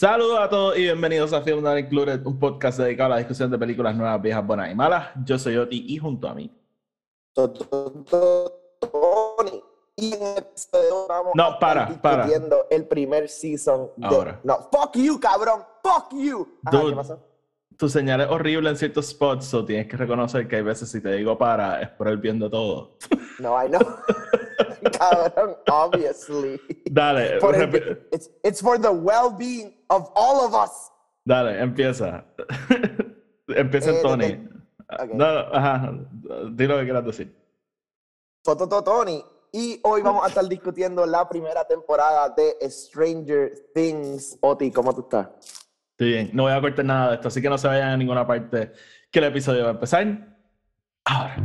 Saludos a todos y bienvenidos a Film Not Included, un podcast dedicado a la discusión de películas nuevas, viejas, buenas y malas. Yo soy Oti y junto a mí. Tony. Y en el episodio vamos No, para, para. el primer season de... Ahora. No, fuck you, cabrón. Fuck you. Ajá, Dude. ¿qué pasó? Tu señal es horrible en ciertos spots, o tienes que reconocer que hay veces si te digo para, es por el bien de todo. No, I know. cabrón, obviously. Dale, Por el- it's, it's for the well-being of all of us. dale, empieza. empieza Eh, Tony. No, ajá, di lo que quieras decir. Tototo Tony. Y hoy vamos a estar discutiendo la primera temporada de Stranger Things. Oti, ¿cómo tú estás? Estoy bien, no voy a cortar nada de esto, así que no se vayan a ninguna parte, que el episodio va a empezar ahora.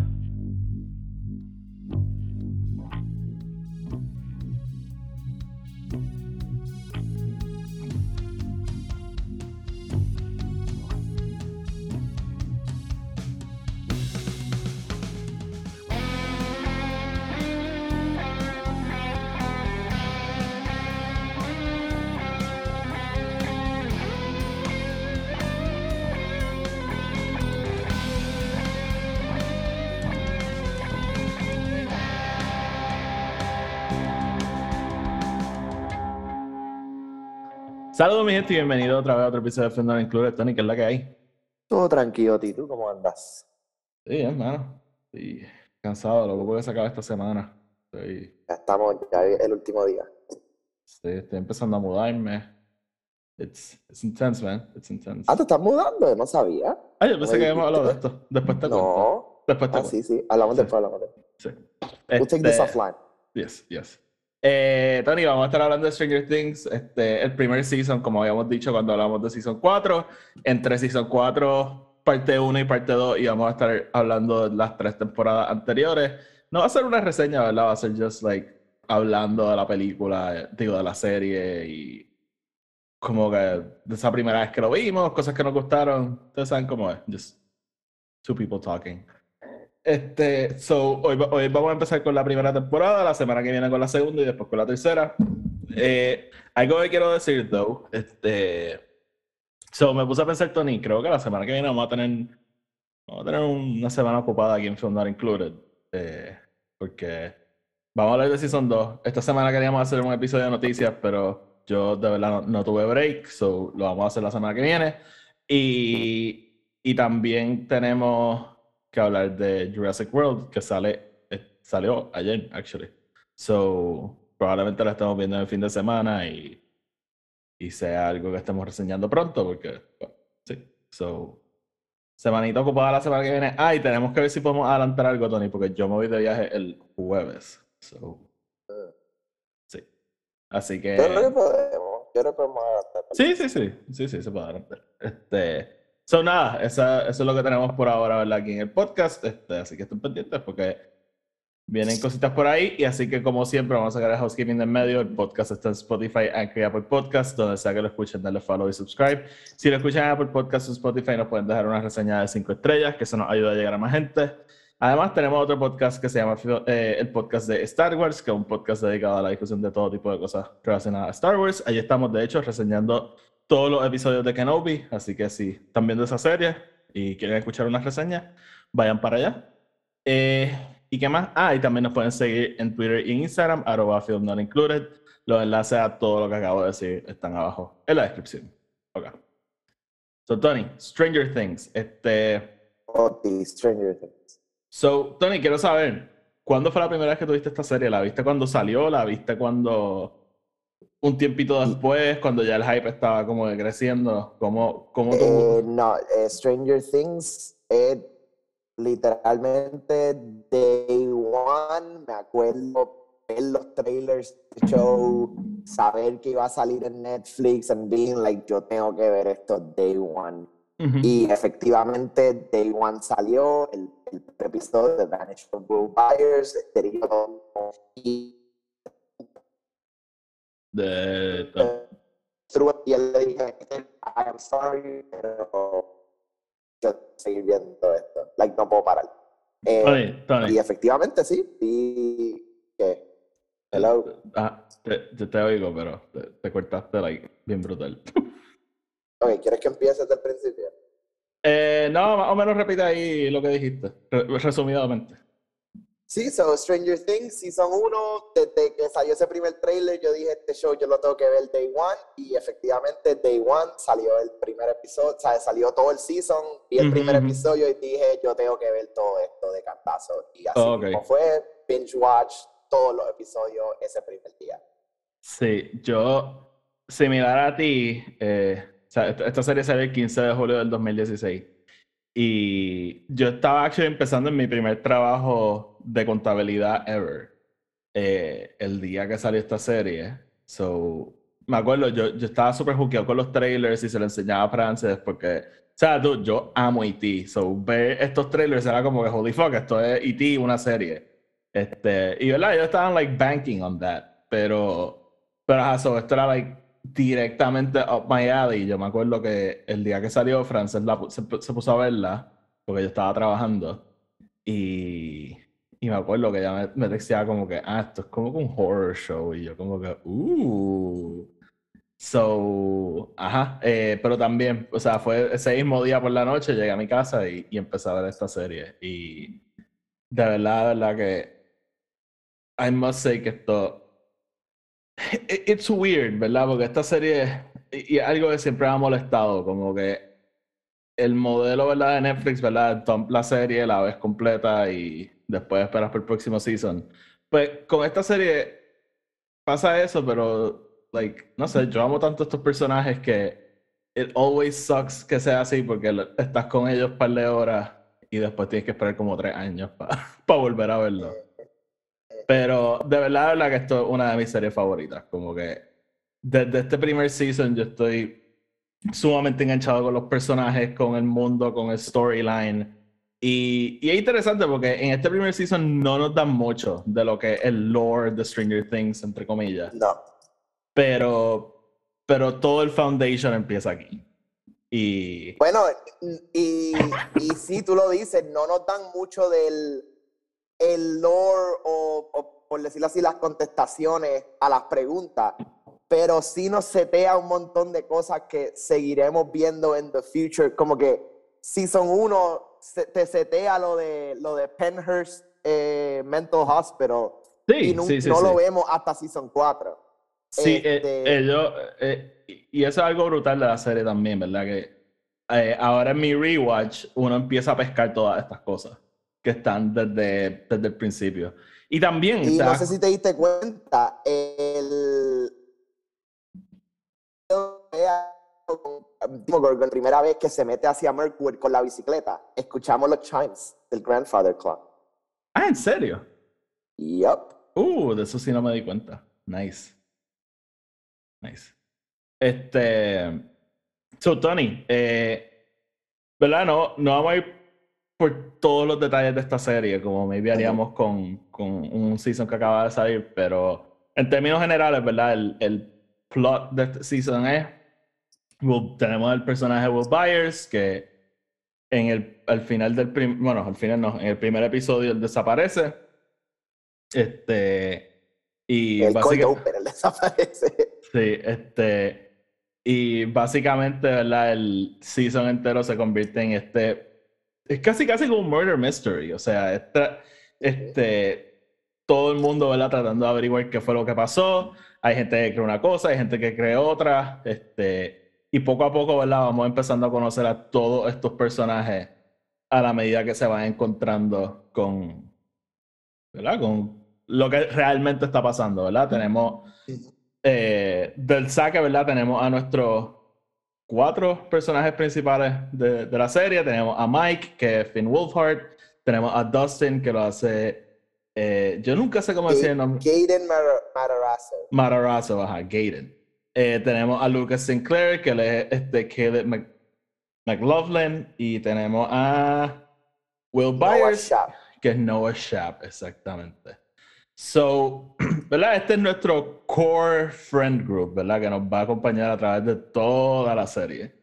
Saludos mi gente y bienvenido otra vez a otro episodio de Fender Included, Tony, que es la que hay. Todo tranquilo, Oti. ¿Tú cómo andas? Sí, hermano. Estoy cansado, lo poco que se acaba esta semana. Estoy, Ya estamos, ya es el último día. estoy, estoy empezando a mudarme. It's, it's intense, man. It's intense. Ah, ¿te estás mudando? No sabía. Ah, yo pensé que habíamos hablado de esto. Después te cuento. No. Después te Ah, cuento. sí, sí. Hablamos Sí. después, hablamos después. Sí. We'll take this Este, offline. Yes, yes. Eh, Tony, vamos a estar hablando de Stranger Things, este, el primer season, como habíamos dicho cuando hablamos de Season 4. Entre Season 4, parte 1 y parte 2, y vamos a estar hablando de las tres temporadas anteriores. No va a ser una reseña, ¿verdad? Va a ser just like hablando de la película, digo, de la serie y como que de esa primera vez que lo vimos, cosas que nos gustaron. Ustedes saben cómo es, just two people talking. Este, so, hoy, hoy vamos a empezar con la primera temporada, la semana que viene con la segunda y después con la tercera. Eh, algo que quiero decir, though, este, so, me puse a pensar, Tony, creo que la semana que viene vamos a tener, vamos a tener una semana ocupada aquí en Film Not Included, eh, porque vamos a hablar de Season 2. Esta semana queríamos hacer un episodio de noticias, pero yo de verdad no, no tuve break, so lo vamos a hacer la semana que viene. Y, y también tenemos que hablar de Jurassic World, que sale, eh, salió ayer, actually. So, probablemente la estamos viendo en el fin de semana y, y sea algo que estemos reseñando pronto, porque, bueno, sí. So, semanita ocupada la semana que viene. Ah, y tenemos que ver si podemos adelantar algo, Tony, porque yo me voy de viaje el jueves. So, sí. Así que... Yo creo que podemos. Yo creo que podemos adaptar. Sí, sí, sí, sí, sí, se puede adelantar. Este, so nada, esa- eso es lo que tenemos por ahora, ¿verdad? Aquí en el podcast, este, así que estén pendientes porque vienen cositas por ahí y así que como siempre vamos a sacar el housekeeping en medio, el podcast está en Spotify, Anchor y Apple Podcast, donde sea que lo escuchen, darle follow y subscribe. Si lo escuchan en Apple Podcast o Spotify nos pueden dejar una reseña de 5 estrellas, que eso nos ayuda a llegar a más gente. Además, tenemos otro podcast que se llama eh, el podcast de Star Wars, que es un podcast dedicado a la discusión de todo tipo de cosas relacionadas a Star Wars. Allí estamos, de hecho, reseñando todos los episodios de Kenobi, así que si están viendo esa serie y quieren escuchar una reseña, vayan para allá. Eh, ¿Y qué más? Ah, y también nos pueden seguir en Twitter y en Instagram, arroba film not included. Los enlaces a todo lo que acabo de decir están abajo en la descripción. Ok. So, Tony, Stranger Things. Este, Oti, Stranger Things. So, Tony, quiero saber, ¿cuándo fue la primera vez que tuviste esta serie? ¿La viste cuando salió? ¿La viste cuando un tiempito después, cuando ya el hype estaba como que creciendo? ¿Cómo, cómo tú? Eh, no, eh, Stranger Things es literalmente Day One. Me acuerdo ver los trailers del show, saber que iba a salir en Netflix, and being like, yo tengo que ver esto Day One. Y efectivamente, Day One salió el, el episodio de Vanish from Blue Buyers, y De, y él le dije, I am sorry, pero yo seguir viendo esto. Like, no puedo parar. Eh, y efectivamente, sí. Y que, hello. Ah, te, te oigo, pero te, te cortaste like, bien brutal. Ok, ¿quieres que empiece desde el principio? Eh, no, más o menos repite ahí lo que dijiste, resumidamente. Sí, so Stranger Things Season 1, desde que salió ese primer trailer, yo dije, este show yo lo tengo que ver Day One, y efectivamente Day One salió el primer episodio, o sea, salió todo el season, vi el primer episodio y dije, yo tengo que ver todo esto de cantazo. Y así como fue, binge watch todos los episodios ese primer día. Sí, yo, similar a ti, eh, o sea, esta serie salió el 15 de julio del 2016. Y yo estaba actually empezando en mi primer trabajo de contabilidad ever. Eh, el día que salió esta serie. So, me acuerdo, yo, yo estaba súper juqueado con los trailers y se lo enseñaba a Frances porque, o sea, tú, yo amo E.T. So, ver estos trailers era como que, holy fuck, esto es E.T. una serie. Este, y verdad, yo estaba like banking on that. Pero, pero, eso, esto era like directamente up my alley. Yo me acuerdo que el día que salió, Frances se, puso a verla, porque yo estaba trabajando. Y, y me acuerdo que ella me, me como que, ah, esto es como un horror show. Y yo como que, uh. So, ajá, eh, pero también, o sea, fue ese mismo día por la noche, llegué a mi casa y, y empecé a ver esta serie. Y de verdad, de verdad que I must say que esto It's weird, ¿verdad? Porque esta serie, y, algo que siempre me ha molestado, como que el modelo, ¿verdad? De Netflix, ¿verdad? la serie, la ves completa y después esperas por el próximo season. Pues con esta serie pasa eso, pero, like, no sé, yo amo tanto estos personajes que it always sucks que sea así porque estás con ellos un par de horas y después tienes que esperar como tres años para volver a verlo. Pero de verdad, de verdad que esto es una de mis series favoritas. Como que desde este primer season yo estoy sumamente enganchado con los personajes, con el mundo, con el storyline. Y, y, es interesante porque en este primer season no nos dan mucho de lo que es el lore de Stranger Things, entre comillas. No. Pero, pero todo el foundation empieza aquí. Y... Bueno, y, y sí, tú lo dices, no nos dan mucho del el lore o, por decirlo así, las contestaciones a las preguntas, pero sí nos setea un montón de cosas que seguiremos viendo en the future, como que Season 1 te setea lo de, lo de Penhurst eh, Mental Hospital y no, lo vemos hasta Season 4. Sí, eh, este eh, y eso es algo brutal de la serie también, ¿verdad? Que ahora en mi rewatch uno empieza a pescar todas estas cosas que están desde, desde el principio. Y también... Y no sé si te diste cuenta, el... la primera vez que se mete hacia Mercury con la bicicleta, escuchamos los chimes del Grandfather Clock. Ah, ¿en serio? Yup. Uh, de eso sí no me di cuenta. Nice. Nice. Este. So, Tony, eh, ¿verdad? No, no vamos a ir por todos los detalles de esta serie, como maybe haríamos con, con un season que acaba de salir, pero en términos generales, ¿verdad? El, el plot de este season es, tenemos el personaje Will Byers, que en el, al final del, primer, bueno, al final no, en el primer episodio él desaparece, este, y el básicamente... él desaparece. Sí, este, y básicamente, ¿verdad? El season entero se convierte en este es casi casi como un murder mystery. O sea, este, todo el mundo ¿verdad? tratando de averiguar qué fue lo que pasó. Hay gente que cree una cosa, hay gente que cree otra. Este, y poco a poco ¿verdad? vamos empezando a conocer a todos estos personajes a la medida que se van encontrando con, ¿verdad? con lo que realmente está pasando. ¿verdad? Tenemos eh, del saque, ¿verdad? Tenemos a nuestro cuatro personajes principales de, de, la serie. Tenemos a Mike, que es Finn Wolfhard. Tenemos a Dustin, que lo hace. Eh, yo nunca sé cómo decir el nombre. Gaiden Matarazzo. Matarazzo, ajá, Gaiden. Eh, tenemos a Lucas Sinclair, que es este Caleb McLaughlin. Y tenemos a Will Byers, que es Noah Shap, exactamente. So, ¿verdad? Este es nuestro core friend group, ¿verdad? Que nos va a acompañar a través de toda la serie.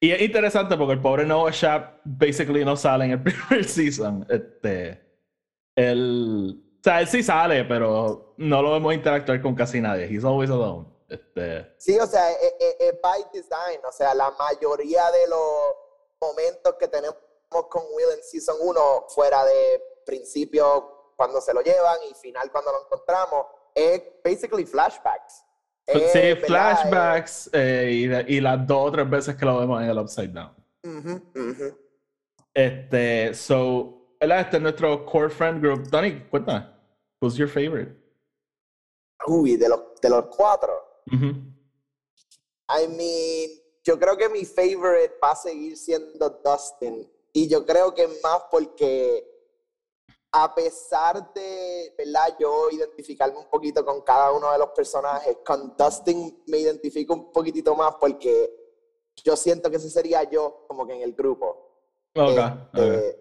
Y es interesante porque el pobre Noah Shap basically no sale en el primer season. Este, él, o sea, él sí sale, pero no lo vemos interactuar con casi nadie. He's always alone. Este... Sí, o sea, es, es by design. O sea, la mayoría de los momentos que tenemos con Will en Season 1, fuera de principio cuando se lo llevan y final cuando lo encontramos, es basically flashbacks. sí, flashbacks eh, y, y las dos o tres veces que lo vemos en el Upside Down. Ujú. Este, so, ¿verdad? Este es nuestro core friend group. Donny, cuéntame, who's your favorite? Uy, de los, de los cuatro. I mean, yo creo que mi favorite va a seguir siendo Dustin. Y yo creo que más porque a pesar de, ¿verdad? Yo identificarme un poquito con cada uno de los personajes, con Dustin me identifico un poquitito más porque yo siento que ese sería yo como que en el grupo. Ok, Este, ok.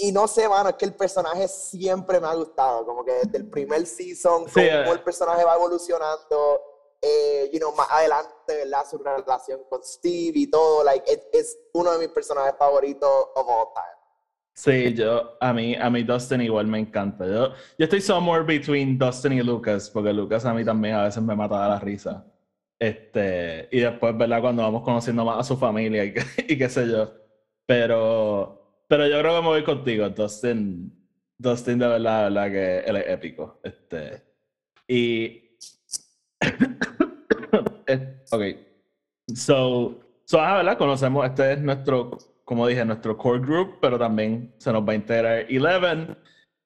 Y no sé, mano, es que el personaje siempre me ha gustado, como que desde el primer season, Sí, cómo eh. el personaje va evolucionando, eh, you know, más adelante, ¿verdad? Su relación con Steve y todo, like, es, es uno de mis personajes favoritos of all time. Sí, yo, a mí, a mí Dustin igual me encanta. Yo, yo estoy somewhere between Dustin y Lucas, porque Lucas a mí también a veces me mata de la risa. Este, y después, ¿verdad? Cuando vamos conociendo más a su familia y, y qué sé yo. Pero, pero yo creo que me voy contigo, Dustin. Dustin de verdad, de verdad que él es épico. Este, y... eh, ok. So, so ah. Conocemos, este es nuestro, como dije, nuestro core group, pero también se nos va a integrar Eleven,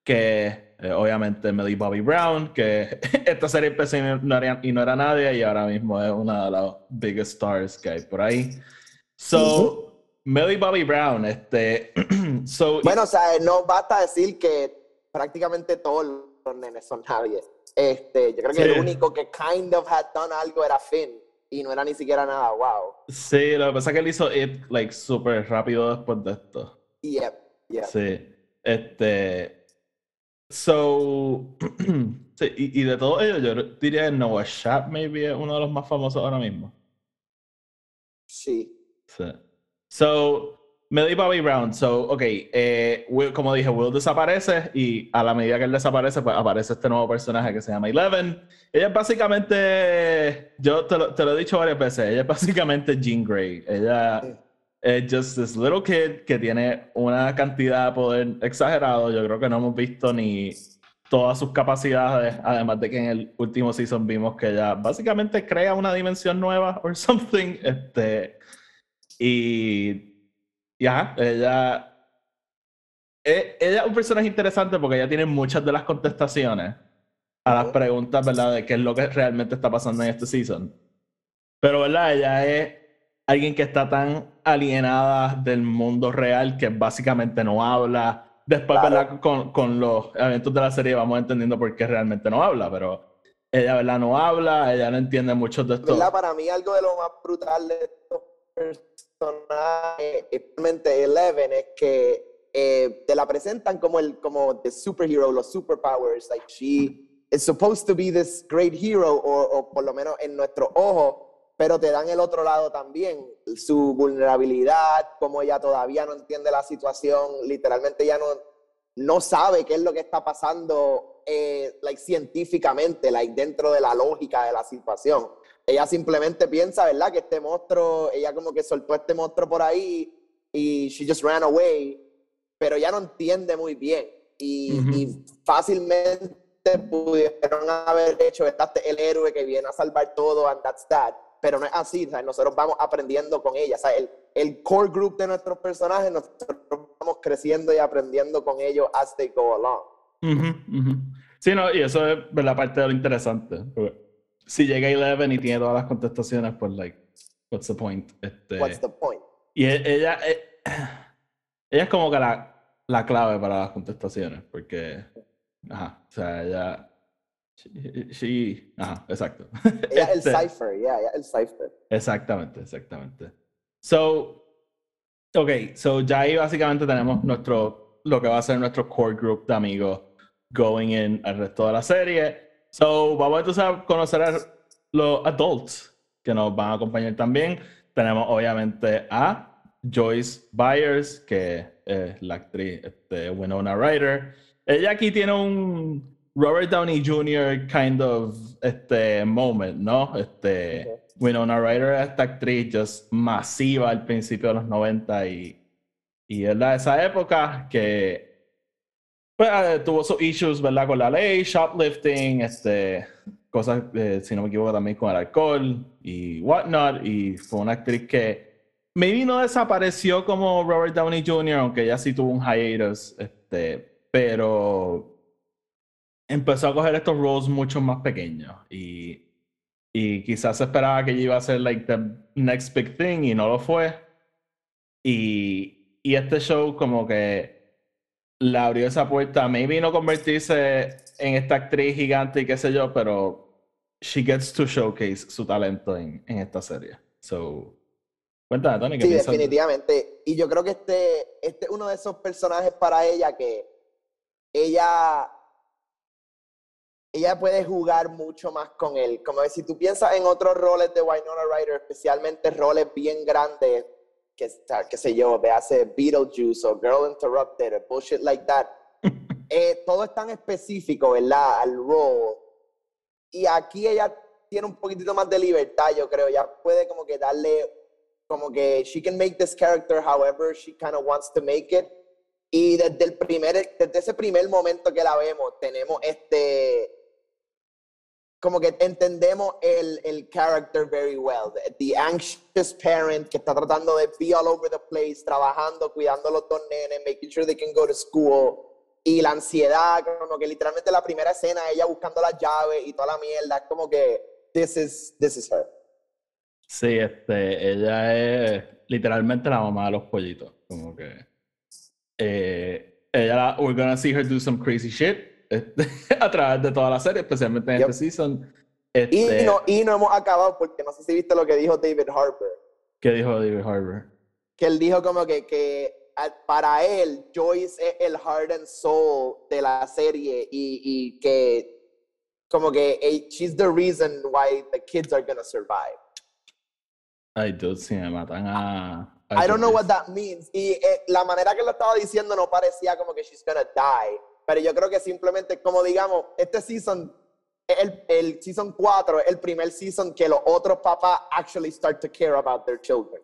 que eh, obviamente Millie Bobby Brown, que esta serie empezó y no, era, y no era nadie, y ahora mismo es una de las biggest stars que hay por ahí. So, Millie Bobby Brown, este, so, Bueno, o sea, no basta decir que prácticamente todos los nenes son nadie. Este, yo creo que Sí. el único que kind of had done algo era Finn, y no era ni siquiera nada wow. sí, lo que pasa es que él hizo it, like, súper rápido después de esto. Yep, yep. Sí. Este. So. sí, y, y de todo ello, yo diría que Noah Shap maybe es uno de los más famosos ahora mismo. Sí. Sí. So, Millie Bobby Brown. So, ok, eh, Will- como dije, Will desaparece y a la medida que él desaparece, pues aparece este nuevo personaje que se llama Eleven. Ella es básicamente, yo te lo, te lo he dicho varias veces, ella es básicamente Jean Grey. Ella Sí. es just this little kid que tiene una cantidad de poder exagerado. Yo creo que no hemos visto ni todas sus capacidades, además de que en el último season vimos que ella básicamente crea una dimensión nueva or something. Este, y ya, ella, e- ella es un personaje interesante porque ella tiene muchas de las contestaciones a las preguntas, ¿verdad? De qué es lo que realmente está pasando en este season. Pero, ¿verdad? Ella es alguien que está tan alienada del mundo real que básicamente no habla. Después, Claro. ¿verdad? Con, con los eventos de la serie vamos entendiendo por qué realmente no habla, pero ella, ¿verdad? No habla, ella no entiende muchos de estos. ¿Verdad? Para mí algo de lo más brutal de estos personajes, especialmente Eleven, es que eh, te la presentan como el como the superhero, los superpowers, like she is supposed to be this great hero, o, o por lo menos en nuestro ojo, pero te dan el otro lado también, su vulnerabilidad, como ella todavía no entiende la situación, literalmente ya no, no sabe qué es lo que está pasando eh, like, científicamente, like, dentro de la lógica de la situación. Ella simplemente piensa, ¿verdad? Que este monstruo, ella como que soltó este monstruo por ahí y she just ran away, pero ya no entiende muy bien. Y, Ujú. y fácilmente pudieron haber hecho, este el héroe que viene a salvar todo, and that's that. Pero no es así, sea, nosotros vamos aprendiendo con ella. O sea, el, el core group de nuestros personajes, nosotros vamos creciendo y aprendiendo con ellos as they go along. Ujú, ujú. Sí, no, y eso es la parte de lo interesante. Si llega Eleven y tiene todas las contestaciones, pues, like, what's the point? Este, What's the point? Y e- ella, eh, ella es como que la, la clave para las contestaciones, porque, ajá, o sea, ella, she, she- ajá, exacto. Ella es el Este, cipher, yeah, ella es el cipher. Exactamente, exactamente. So, ok, so ya ahí básicamente tenemos nuestro, lo que va a ser nuestro core group de amigos going in al resto de la serie. So, vamos entonces a conocer a los adults que nos van a acompañar también. Tenemos obviamente a Joyce Byers, que es la actriz este, Winona Ryder. Ella aquí tiene un, Robert Downey Jr. kind of este moment, ¿no? Este, Ujú. Winona Ryder es esta actriz just masiva al principio de los 90 y, y es de esa época que pues, eh, tuvo sus issues, ¿verdad? Con la ley, shoplifting, este, cosas, eh, si no me equivoco, también con el alcohol y whatnot. Y fue una actriz que maybe no desapareció como Robert Downey Jr., aunque ella sí tuvo un hiatus, este, pero empezó a coger estos roles mucho más pequeños y, y quizás esperaba que ella iba a ser like the next big thing y no lo fue. Y, y este show como que le abrió esa puerta, maybe no convertirse en esta actriz gigante y qué sé yo, pero she gets to showcase su talento en, en esta serie. So, cuéntame, Tony, ¿qué Sí, piensas? definitivamente. Y yo creo que este, este es uno de esos personajes para ella que ella, ella puede jugar mucho más con él. Como si tú piensas en otros roles de Winona Ryder, especialmente roles bien grandes, que, qué sé yo, hace Beetlejuice o Girl Interrupted o bullshit like that. eh, todo es tan específico, ¿verdad? Al role. Y aquí ella tiene un poquitito más de libertad, yo creo. Ya puede como que darle, como que she can make this character however she kind of wants to make it. Y desde el primer, desde ese primer momento que la vemos, tenemos este, como que entendemos el, el character very well. The, anxious parent que está tratando de be all over the place, trabajando, cuidando a los dos nenes, making sure they can go to school. Y la ansiedad, como que literalmente la primera escena, ella buscando las llaves y toda la mierda, es como que, this is, this is her. Sí, este, ella es literalmente la mamá de los pollitos. Como que. eh, ella, la- we're gonna see her do some crazy shit este, a través de toda la serie, especialmente en Yep. este season. Y, Este, no, y no hemos acabado porque no sé si viste lo que dijo David Harper. ¿Qué dijo David Harbour? que él dijo como que, que a- para él Joyce es el heart and soul de la serie y, y que como que eh, she's the reason why the kids are gonna survive. Ay, dude, si me matan a. I don't know what that means. Y eh, la manera que lo estaba diciendo no parecía como que she's gonna die, pero yo creo que simplemente como digamos, este season el, el season 4 es el primer season que los otros papás actually start to care about their children.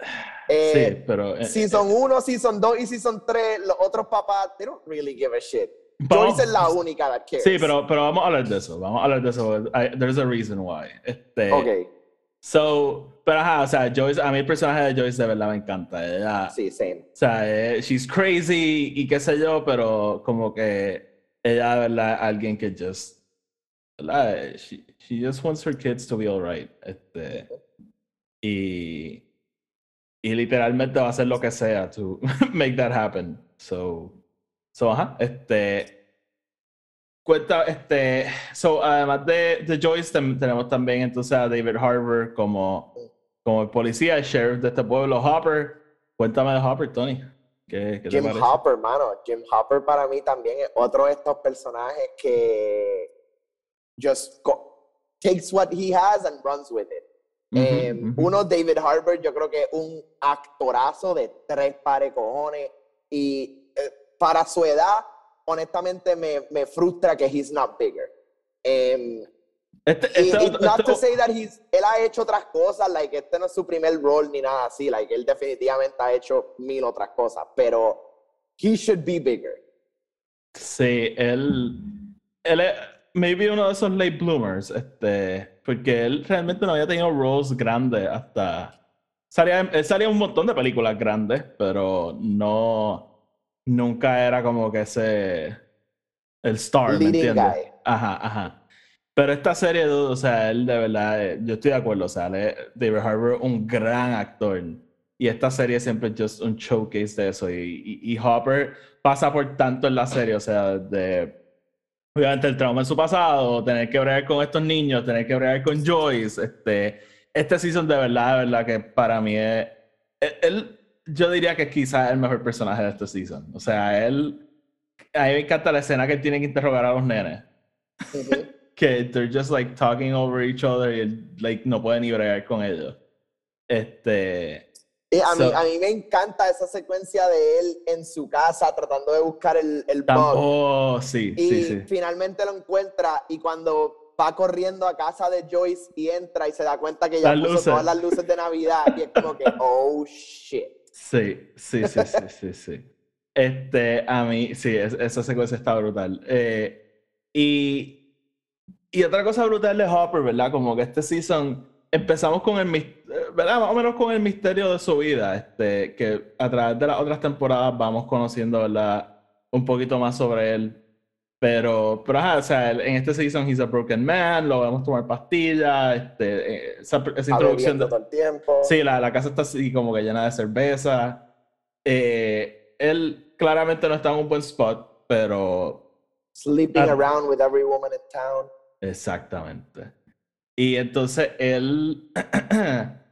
Eh, Sí, pero. eh, Season 1, Season 2 y Season 3, los otros papás, they don't really give a shit. Vamos- Joyce es la única that cares. Sí, pero, pero vamos a hablar de eso. Vamos a hablar de eso. I- there's a reason why. Este, Ok, So, pero ajá, o sea, Joyce, a mí el personaje de Joyce de verdad me encanta. Ella, sí, same. O sea, eh, she's crazy y qué sé yo, pero como que ella de verdad alguien que just, ¿verdad? She, she just wants her kids to be alright. Este, y, y literalmente va a hacer lo que sea to make that happen. So, so ajá, este, cuenta, este, so además de, de Joyce tenemos también entonces a David Harbour como, como el policía, el sheriff de este pueblo, Hopper. Cuéntame de Hopper, Tony. ¿Qué, Jim? Hopper, mano. Jim Hopper para mí también es otro de estos personajes que just takes what he has and runs with it. Eh. Uno, David Harbour, yo creo que es un actorazo de tres pares cojones. Y eh, para su edad, honestamente, me, me frustra que he's not bigger. Em, Este, y, este y otro- not este- to say that he's, él ha hecho otras cosas, like este no es su primer rol ni nada así, like él definitivamente ha hecho mil otras cosas, pero he should be bigger. Sí, él, él es maybe uno de esos late bloomers, este, porque él realmente no había tenido roles grandes hasta... Salía, él salía un montón de películas grandes, pero no... Nunca era como que ese... El star, ¿me entiendes? guy. Ajá, ajá. Pero esta serie, dude, o sea, él de verdad, eh, yo estoy de acuerdo, o sea, él David Harbour, un gran actor. Y esta serie siempre es just un showcase de eso. Y, y, y Hopper pasa por tanto en la serie, o sea, de obviamente el trauma en su pasado, tener que bregar con estos niños, tener que bregar con Joyce. Este, este season de verdad, de verdad que para mí es. Él, él- yo diría que quizás es el mejor personaje de este season. O sea, él. A mí me encanta la escena que tiene que interrogar a los nenes que they're just like talking over each other y like no puede ni bregar con ellos. Este Y a, mí, So- a mí me encanta esa secuencia de él en su casa tratando de buscar el, el bug. Oh, sí, y sí, sí. finalmente lo encuentra y cuando va corriendo a casa de Joyce y entra y se da cuenta que ya Las puso luces. todas las luces de Navidad y es como que, oh shit. Sí, sí, sí, sí, sí, sí. Este, a mí, sí, es- esa secuencia está brutal. Eh, y, y otra cosa brutal de Hopper, ¿verdad? Como que este season empezamos con el, eh, ¿verdad? Más o menos con el misterio de su vida, este, que a través de las otras temporadas vamos conociendo, ¿verdad? Un poquito más sobre él. Pero, pero ajá, o sea, en este season he's a broken man, lo vemos tomar pastillas, este, eh, esa, introducción de... todo el tiempo. Sí, la, la casa está así como que llena de cerveza. Eh, él claramente no está en un buen spot, pero Sleeping Ah. around with every woman in town. exactamente. Y entonces él,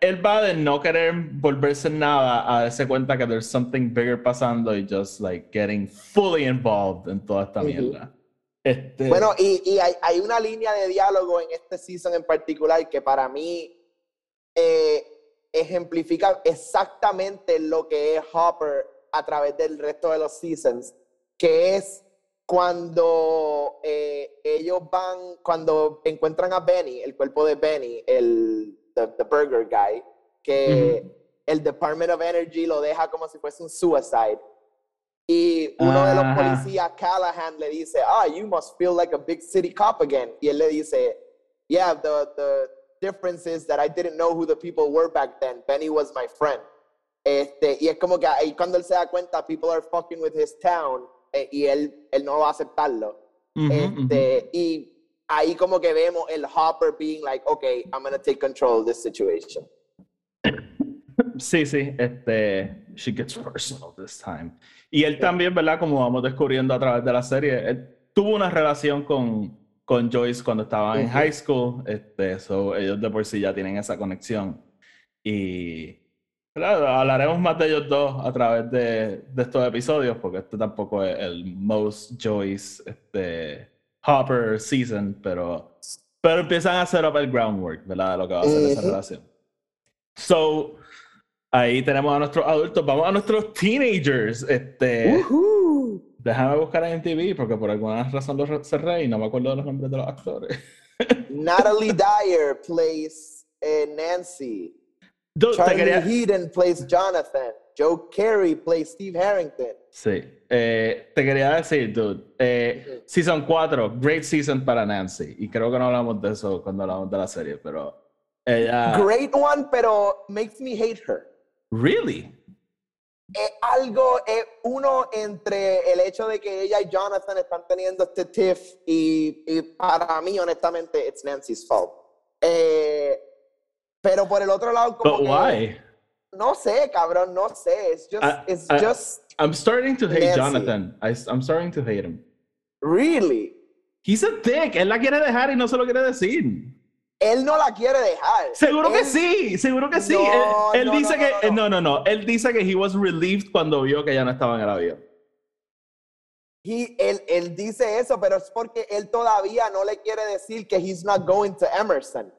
él, va de no querer volverse nada a darse cuenta que there's something bigger pasando y just like getting fully involved en toda esta mierda. Este, Bueno, y, y hay, hay una línea de diálogo en este season en particular que para mí eh, ejemplifica exactamente lo que es Hopper a través del resto de los seasons, que es cuando eh, ellos van, cuando encuentran a Benny, el cuerpo de Benny, el the, the burger guy, que el Department of Energy lo deja como si fuese un suicide. Y uno de los policías, Callahan, le dice, ah, you must feel like a big city cop again. Y él le dice, yeah, the, the difference is that I didn't know who the people were back then. Benny was my friend. Este, y es como que ahí cuando él se da cuenta, people are fucking with his town, eh, y él, él no va a aceptarlo. Este, y ahí como que vemos el Hopper being like, okay, I'm gonna take control of this situation. Sí, sí, este, she gets personal this time. Y él también, ¿verdad? Como vamos descubriendo a través de la serie, él tuvo una relación con, con Joyce cuando estaban en high school, este, so ellos de por sí ya tienen esa conexión. Y, claro, hablaremos más de ellos dos a través de, de estos episodios, porque este tampoco es el most Joyce, este, Hopper season, pero, pero empiezan a hacer up el groundwork, ¿verdad? Lo que va a ser esa relación. So, ahí tenemos a nuestros adultos. Vamos a nuestros teenagers. Este, déjame buscar en MTV porque por alguna razón lo cerré y no me acuerdo de los nombres de los actores. Natalie Dyer plays eh, Nancy. Dude, Charlie quería... Heaton plays Jonathan. Joe Carey plays Steve Harrington. Sí. Eh, te quería decir, dude. eh, season 4, great season para Nancy. Y creo que no hablamos de eso cuando hablamos de la serie, pero ella... Great one, pero makes me hate her. Really? Es algo, es uno entre el hecho de que ella y Jonathan están teniendo este tiff y, y para mí, honestamente, it's Nancy's fault. Eh, pero por el otro lado, como But que, why? No sé, cabrón, no sé. It's just, Ah, it's ah, just I'm starting to hate Nancy. Jonathan. I, I'm starting to hate him. really. He's a dick. Él la quiere dejar y no se lo quiere decir. Él no la quiere dejar. Seguro que Él- sí, seguro que sí. No, él él no, dice no, que no, no, no, no. Él dice que he was relieved cuando vio que ya no estaba en el avión. He- él, él dice eso, pero es porque él todavía no le quiere decir que he's not going to Emerson.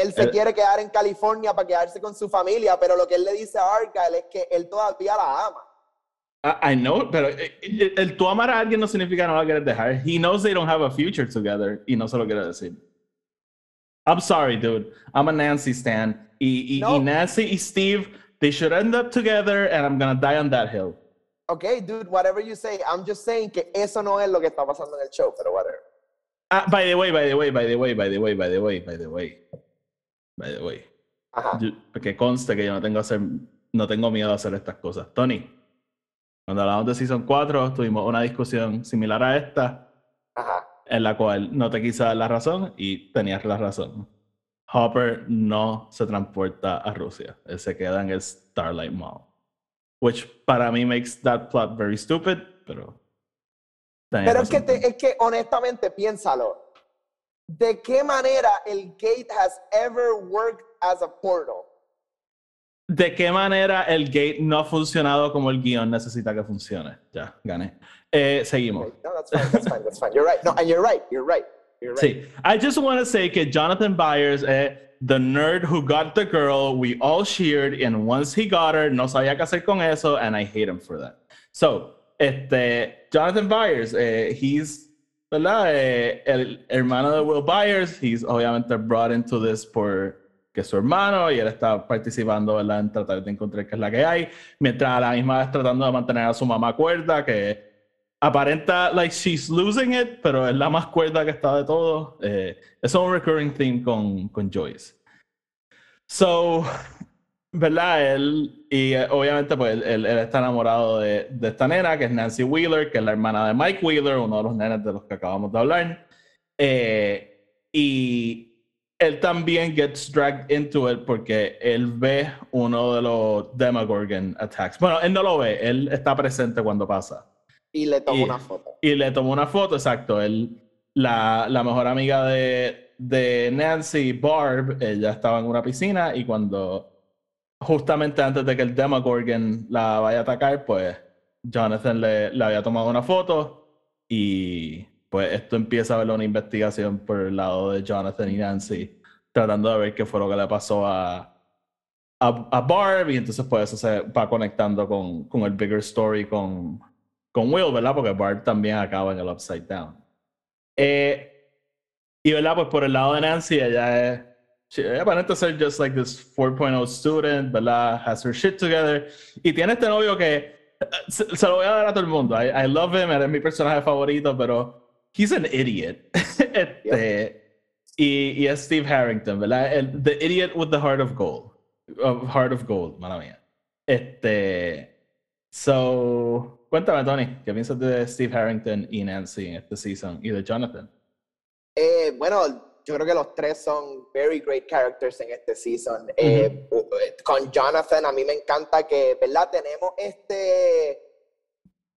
Él se Él- quiere quedar en California para quedarse con su familia, pero lo que él le dice a Argyle es que él todavía la ama. I, I know, pero eh, eh, el tú amar a alguien no significa no la quieres dejar. He knows they don't have a future together y no se lo quiere decir. I'm sorry, dude. I'm a Nancy stan. Y, y, y No. Nancy y Steve, they should end up together and I'm gonna die on that hill. Ok, dude, whatever you say, I'm just saying que eso no es lo que está pasando en el show, pero whatever. Ah, by the way, by the way, by the way, by the way, by the way, by the way. By the way. Ajá. Yo- que conste que yo no tengo, hacer, no tengo miedo a hacer estas cosas. Tony, cuando hablamos de Season 4, tuvimos una discusión similar a esta, Ajá. en la cual no te quise dar la razón y tenías la razón. Hopper no se transporta a Rusia. Él se queda en el Starlight Mall. Which para mí makes that plot very stupid, pero... Pero es que, te- es que honestamente piénsalo. ¿De qué manera el gate has ever worked as a portal? ¿De qué manera el gate no ha funcionado como el guión necesita que funcione? Ya, gané. Eh, seguimos. Okay, No, that's fine, that's fine, that's fine. You're right. No, and you're right, you're right. You're right. Sí. I just want to say que Jonathan Byers es the nerd who got the girl. We all cheered, and once he got her, no sabía qué hacer con eso, and I hate him for that. So, este, Jonathan Byers, eh, he's, ¿verdad? Eh, el hermano de Will Byers. He's obviamente brought into this por que es su hermano y él está participando ¿verdad? en tratar de encontrar qué es la que hay, mientras la misma vez tratando de mantener a su mamá cuerda, que aparenta like she's losing it, pero es la más cuerda que está de todo. Eh, es un recurring theme con, con Joyce. So, ¿verdad? Él, y eh, obviamente, pues él, él está enamorado de, de, esta nena, que es Nancy Wheeler, que es la hermana de Mike Wheeler, uno de los nenes de los que acabamos de hablar. Eh, y él también gets dragged into it porque él ve uno de los Demogorgon attacks. Bueno, él no lo ve, él está presente cuando pasa. Y le toma una foto. Y le tomó una foto, exacto. Él, la, la mejor amiga de, de Nancy, Barb, ella estaba en una piscina y cuando, justamente antes de que el Demogorgon la vaya a atacar, pues Jonathan le, había tomado una foto y pues esto empieza a ver una investigación por el lado de Jonathan y Nancy, tratando de ver qué fue lo que le pasó a, a, a Barb, y entonces pues eso se va conectando con, con el bigger story con, con Will, ¿verdad? Porque Barb también acaba en el Upside Down. Eh, y, ¿verdad? Pues por el lado de Nancy, ella es. Ella aparenta ser just like this 4.0 student, ¿verdad? Has her shit together. Y tiene este novio que se, se, lo voy a dar a todo el mundo. I, I love him, es mi personaje favorito, pero he's an idiot. este, yep. y, y, es Steve Harrington, ¿verdad? El, the idiot with the heart of gold. Of heart of gold, mala mía. Este. So, cuéntame, Tony, ¿qué piensas de Steve Harrington y Nancy en este season y de Jonathan? Eh, bueno, yo creo que los tres son very great characters en este season. Mm -hmm. eh, con Jonathan, a mí me encanta que, ¿verdad? Tenemos este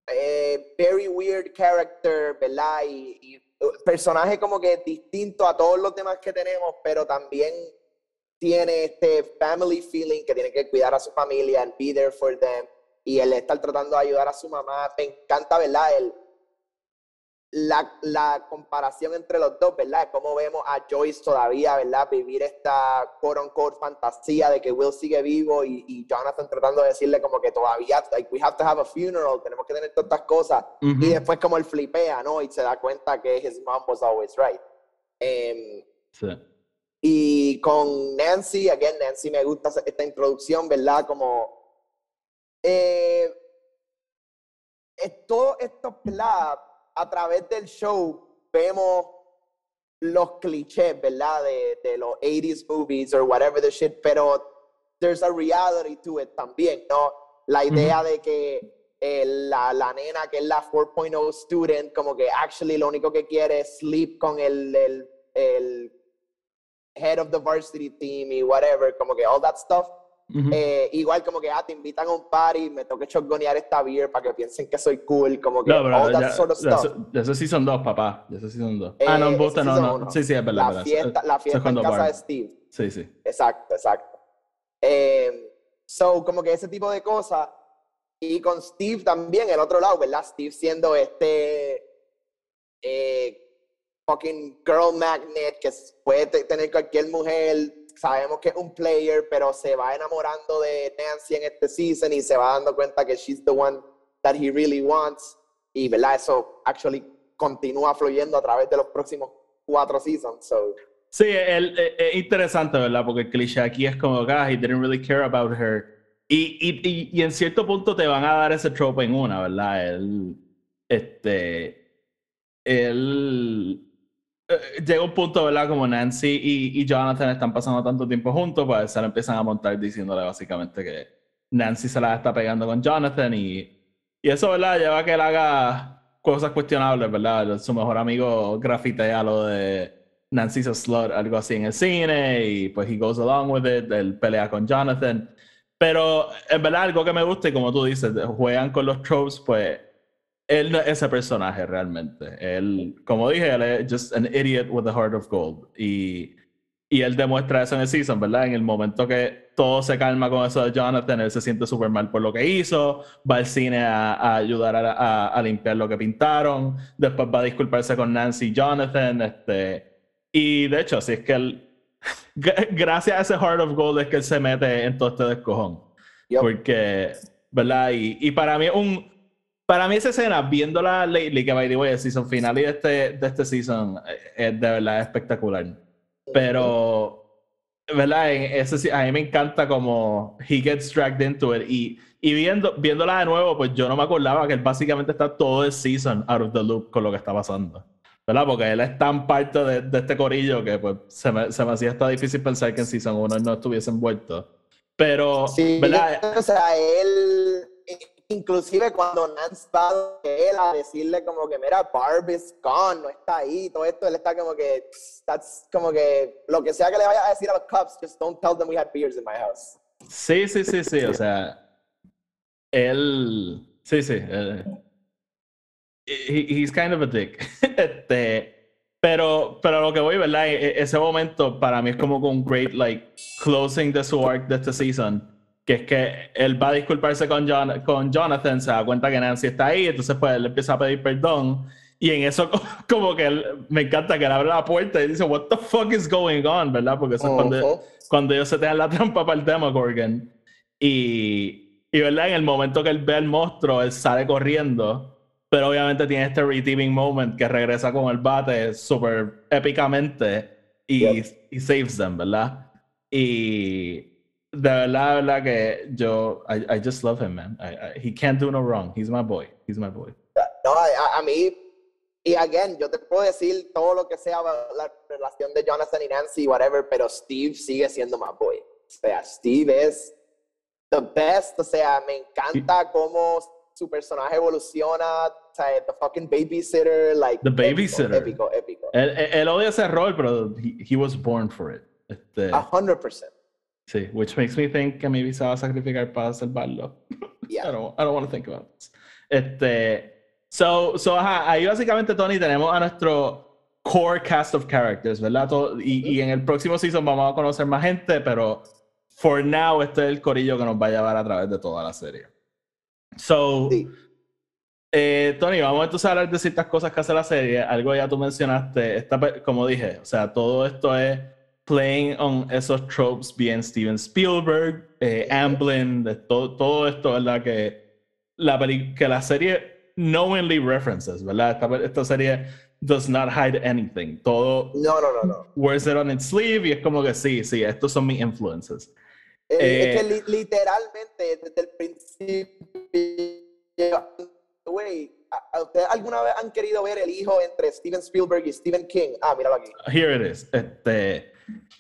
eh, very weird character, ¿verdad? Y, y, personaje como que distinto a todos los demás que tenemos, pero también tiene este family feeling que tiene que cuidar a su familia and be there for them. Y él estar tratando de ayudar a su mamá. Me encanta, ¿verdad? El, la, la comparación entre los dos, ¿verdad? Cómo vemos a Joyce todavía, ¿verdad? Vivir esta quote unquote fantasía de que Will sigue vivo y, y, Jonathan tratando de decirle como que todavía, like, we have to have a funeral, tenemos que tener todas estas cosas. Uh -huh. Y después como él flipea, ¿no? Y se da cuenta que his mom was always right. Um, sí. Y con Nancy, again, Nancy me gusta esta introducción, ¿verdad? Como... Eh, es todo esto, ¿verdad? A través del show vemos los clichés, ¿verdad? De, de, los 80s movies or whatever the shit, pero there's a reality to it también, ¿no? La idea mm -hmm. de que eh, la, la, nena que es la 4.0 student, como que actually lo único que quiere es sleep con el, el, el head of the varsity team y whatever, como que all that stuff. Uh -huh. eh, igual como que, ah, te invitan a un party, me toque shotgunear esta beer para que piensen que soy cool, como que no, pero all that ya, sort of stuff. De eso sí son dos, papá. Eso sí son dos. Eh, ah, no, en Boston no, no. Uno. Sí, sí, es verdad. La verdad. fiesta, la fiesta en casa de Steve. Sí, sí. Exacto, exacto. Eh, so, como que ese tipo de cosas. Y con Steve también, el otro lado, ¿verdad? Steve siendo este eh, fucking girl magnet que puede tener cualquier mujer, sabemos que es un player, pero se va enamorando de Nancy en este season y se va dando cuenta que she's the one that he really wants. Y, ¿verdad? Eso actually continúa fluyendo a través de los próximos cuatro seasons. So. Sí, es interesante, ¿verdad? Porque el cliché aquí es como, God, he didn't really care about her. Y, y, y, y, en cierto punto te van a dar ese trope en una, ¿verdad? Él, este, él llega un punto, ¿verdad? Como Nancy y, y, Jonathan están pasando tanto tiempo juntos, pues se le empiezan a montar diciéndole básicamente que Nancy se la está pegando con Jonathan y, y eso, ¿verdad? Lleva a que él haga cosas cuestionables, ¿verdad? Su mejor amigo grafitea lo de Nancy's a slut, algo así en el cine y pues he goes along with it, él pelea con Jonathan. Pero en verdad algo que me gusta y como tú dices, juegan con los tropes, pues él no es ese personaje realmente. Él, como dije, él es just an idiot with a heart of gold. Y Y él demuestra eso en el season, ¿verdad? En el momento que todo se calma con eso de Jonathan, él se siente súper mal por lo que hizo, va al cine a, ayudar a, a, limpiar lo que pintaron, después va a disculparse con Nancy y Jonathan, este, y de hecho, así es que él, gracias a ese Heart of Gold es que él se mete en todo este descojón. Porque, ¿verdad? Y, y para mí un, para mí esa escena, viéndola lately, que by the way, el season final y de este, de este season, eh, es de verdad espectacular. Pero, ¿verdad? Ese, a mí me encanta como he gets dragged into it. Y, y viendo, viéndola de nuevo, pues yo no me acordaba que él básicamente está todo el season out of the loop con lo que está pasando. ¿verdad? Porque él es tan parte de, de este corillo que pues, se, me, se me hacía hasta difícil pensar que en Season 1 no estuviese envuelto. Pero, sí, ¿verdad? O sea, él inclusive cuando Nance va a él a decirle como que, mira, Barb is gone, no está ahí, todo esto, él está como que, that's como que, lo que sea que le vaya a decir a los Cubs, just don't tell them we had beers in my house. Sí, sí, sí, sí, o sea, él, sí, sí, he's kind of a dick. este, pero, pero lo que voy, ¿verdad? E, e, ese momento para mí es como un great, like, closing de su arc de este season que es que él va a disculparse con, con Jonathan, se da cuenta que Nancy está ahí, entonces pues él empieza a pedir perdón. Y en eso, como que él, me encanta que él abre la puerta y dice, What the fuck is going on? ¿Verdad? Porque eso es cuando, cuando ellos se te dan la trampa para el Demogorgon. Y, y, ¿verdad? En el momento que él ve al monstruo, él sale corriendo. Pero obviamente tiene este redeeming moment que regresa con el bate súper épicamente y, y saves them, ¿verdad? Y, de verdad, de verdad que yo, I, I just love him, man. I, he can't do no wrong. He's my boy. He's my boy. No, a, a, mí, y again, yo te puedo decir todo lo que sea la relación de Jonathan y Nancy, whatever, pero Steve sigue siendo my boy. O sea, Steve es the best. O sea, me encanta cómo su personaje evoluciona. O sea, the fucking babysitter, like. The babysitter. Épico, épico. Él, él, odia ese rol, pero he, he was born for it. A hundred percent. Sí, which makes me think que maybe se va a sacrificar para salvarlo. Yeah. I don't, I don't want to think about this. Este, so, so ajá, ahí básicamente, Tony, tenemos a nuestro core cast of characters, ¿verdad? Todo, y, y, en el próximo season vamos a conocer más gente, pero for now este es el corillo que nos va a llevar a través de toda la serie. So, sí. eh, Tony, vamos entonces a hablar de ciertas cosas que hace la serie. Algo ya tú mencionaste, esta, como dije, o sea, todo esto es playing on esos tropes bien Steven Spielberg, eh, Amblin, de todo, todo esto, ¿verdad? Que la, que la serie knowingly references, ¿verdad? Esta, esta, serie does not hide anything. Todo no, no, no, no. wears it on its sleeve y es como que sí, sí, estos son mis influences. Eh, es que eh, literalmente desde el principio, güey, ¿ustedes alguna vez han querido ver el hijo entre Steven Spielberg y Stephen King? Ah, míralo aquí. Here it is. Este,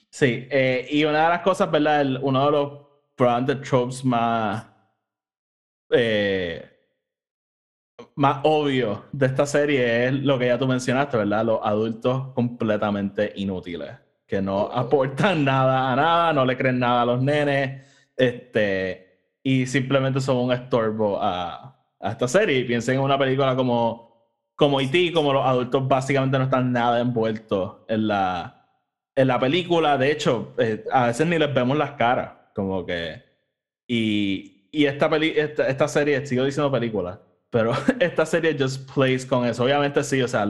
Sí, eh, y una de las cosas, ¿verdad? uno de los probablemente tropes más, eh, más obvios de esta serie es lo que ya tú mencionaste, ¿verdad? Los adultos completamente inútiles, que no aportan nada a nada, no le creen nada a los nenes, este, y simplemente son un estorbo a, a esta serie. Y piensen en una película como, como E.T., como los adultos básicamente no están nada envueltos en la en la película, de hecho, eh, a veces ni les vemos las caras, como que... Y, y esta, peli, esta, serie, sigo diciendo película, pero esta serie just plays con eso. Obviamente sí, o sea,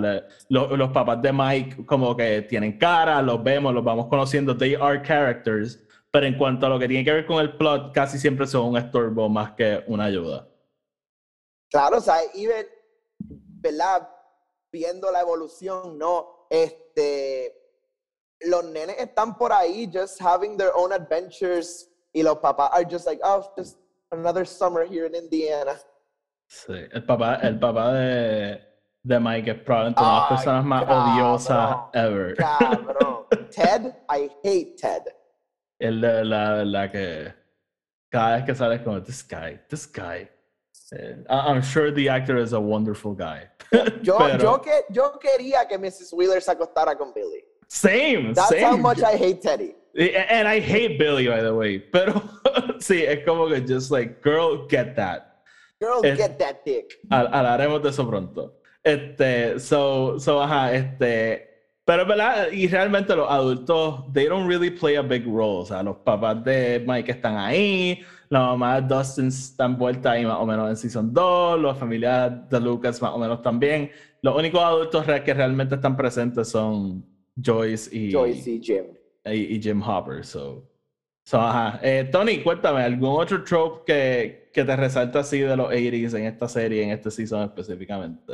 los papás de Mike como que tienen cara, los vemos, los vamos conociendo, they are characters, pero en cuanto a lo que tiene que ver con el plot, casi siempre son un estorbo más que una ayuda. Claro, o sea, even, ¿verdad? Viendo la evolución, ¿no? Este, los nenes están por ahí just having their own adventures y los papás are just like, oh, just another summer here in Indiana. Sí, el papá, el papá de, de Mike es probablemente una de las personas más odiosas ever. Cabrón. Ted, I hate Ted. El de la, la que cada vez que sales como, this guy, this guy. Uh, I'm sure the actor is a wonderful guy. Yo, Pero, yo, que, yo quería que Mrs. Wheeler se acostara con Billy. Same. That's same. how much I hate Teddy. And I hate Billy, by the way. Pero sí, es como que just like, girl, get that. Girl, get that dick. Hablaremos de eso pronto. Este, so, so, ajá, este. Pero verdad, y realmente los adultos, they don't really play a big role. O sea, los papás de Mike están ahí, la mamá de Dustin está envuelta ahí más o menos en Season 2, las familias de Lucas más o menos también. Los únicos adultos que realmente están presentes son Joyce y, Joyce y Jim. Y, Jim Hopper. So. Eh, Tony, cuéntame, ¿algún otro trope que, que te resalta así de los 80s en esta serie, en este season específicamente?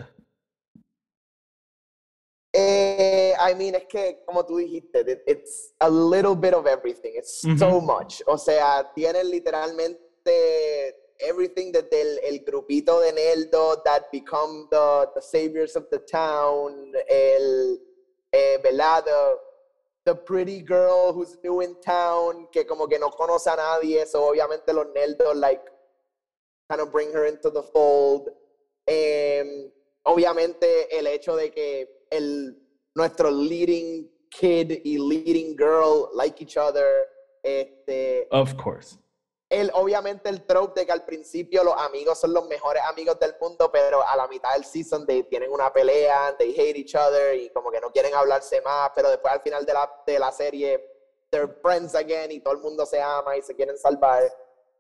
Eh, I mean, es que, como tú dijiste, it's a little bit of everything. It's so much. O sea, tienen literalmente everything desde el, el grupito de Neldo that become the, the saviors of the town, el, eh, ¿verdad? The, pretty girl who's new in town, que como que no conoce a nadie, so obviamente los Neldo, like, kind of bring her into the fold. Eh, obviamente el hecho de que el, nuestro leading kid y leading girl like each other. Este, of course. El, obviamente el trope de que al principio los amigos son los mejores amigos del mundo, pero a la mitad del season de, tienen una pelea, they hate each other y como que no quieren hablarse más, pero después al final de la, de la serie, they're friends again y todo el mundo se ama y se quieren salvar.